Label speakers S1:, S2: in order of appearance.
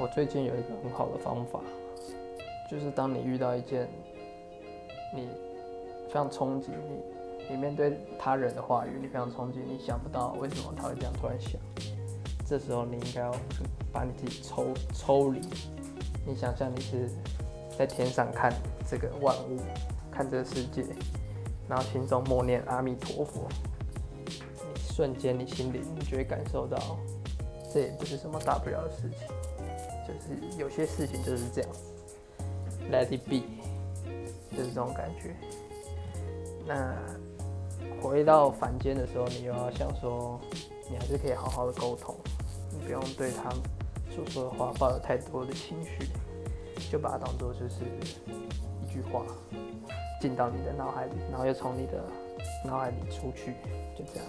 S1: 我最近有一个很好的方法，就是当你遇到一件你非常冲击你，你面对他人的话语，你非常冲击，你想不到为什么他会这样突然想，这时候你应该要把你自己抽抽离，你想象你是在天上看这个万物，看这个世界，然后心中默念阿弥陀佛，你瞬间你心里你就会感受到，这也不是什么大不了的事情。就是有些事情就是这样，Let it be，就是这种感觉。那回到凡间的时候，你又要想说，你还是可以好好的沟通，你不用对他所说的话抱有太多的情绪，就把它当做就是一句话进到你的脑海里，然后又从你的脑海里出去，就这样。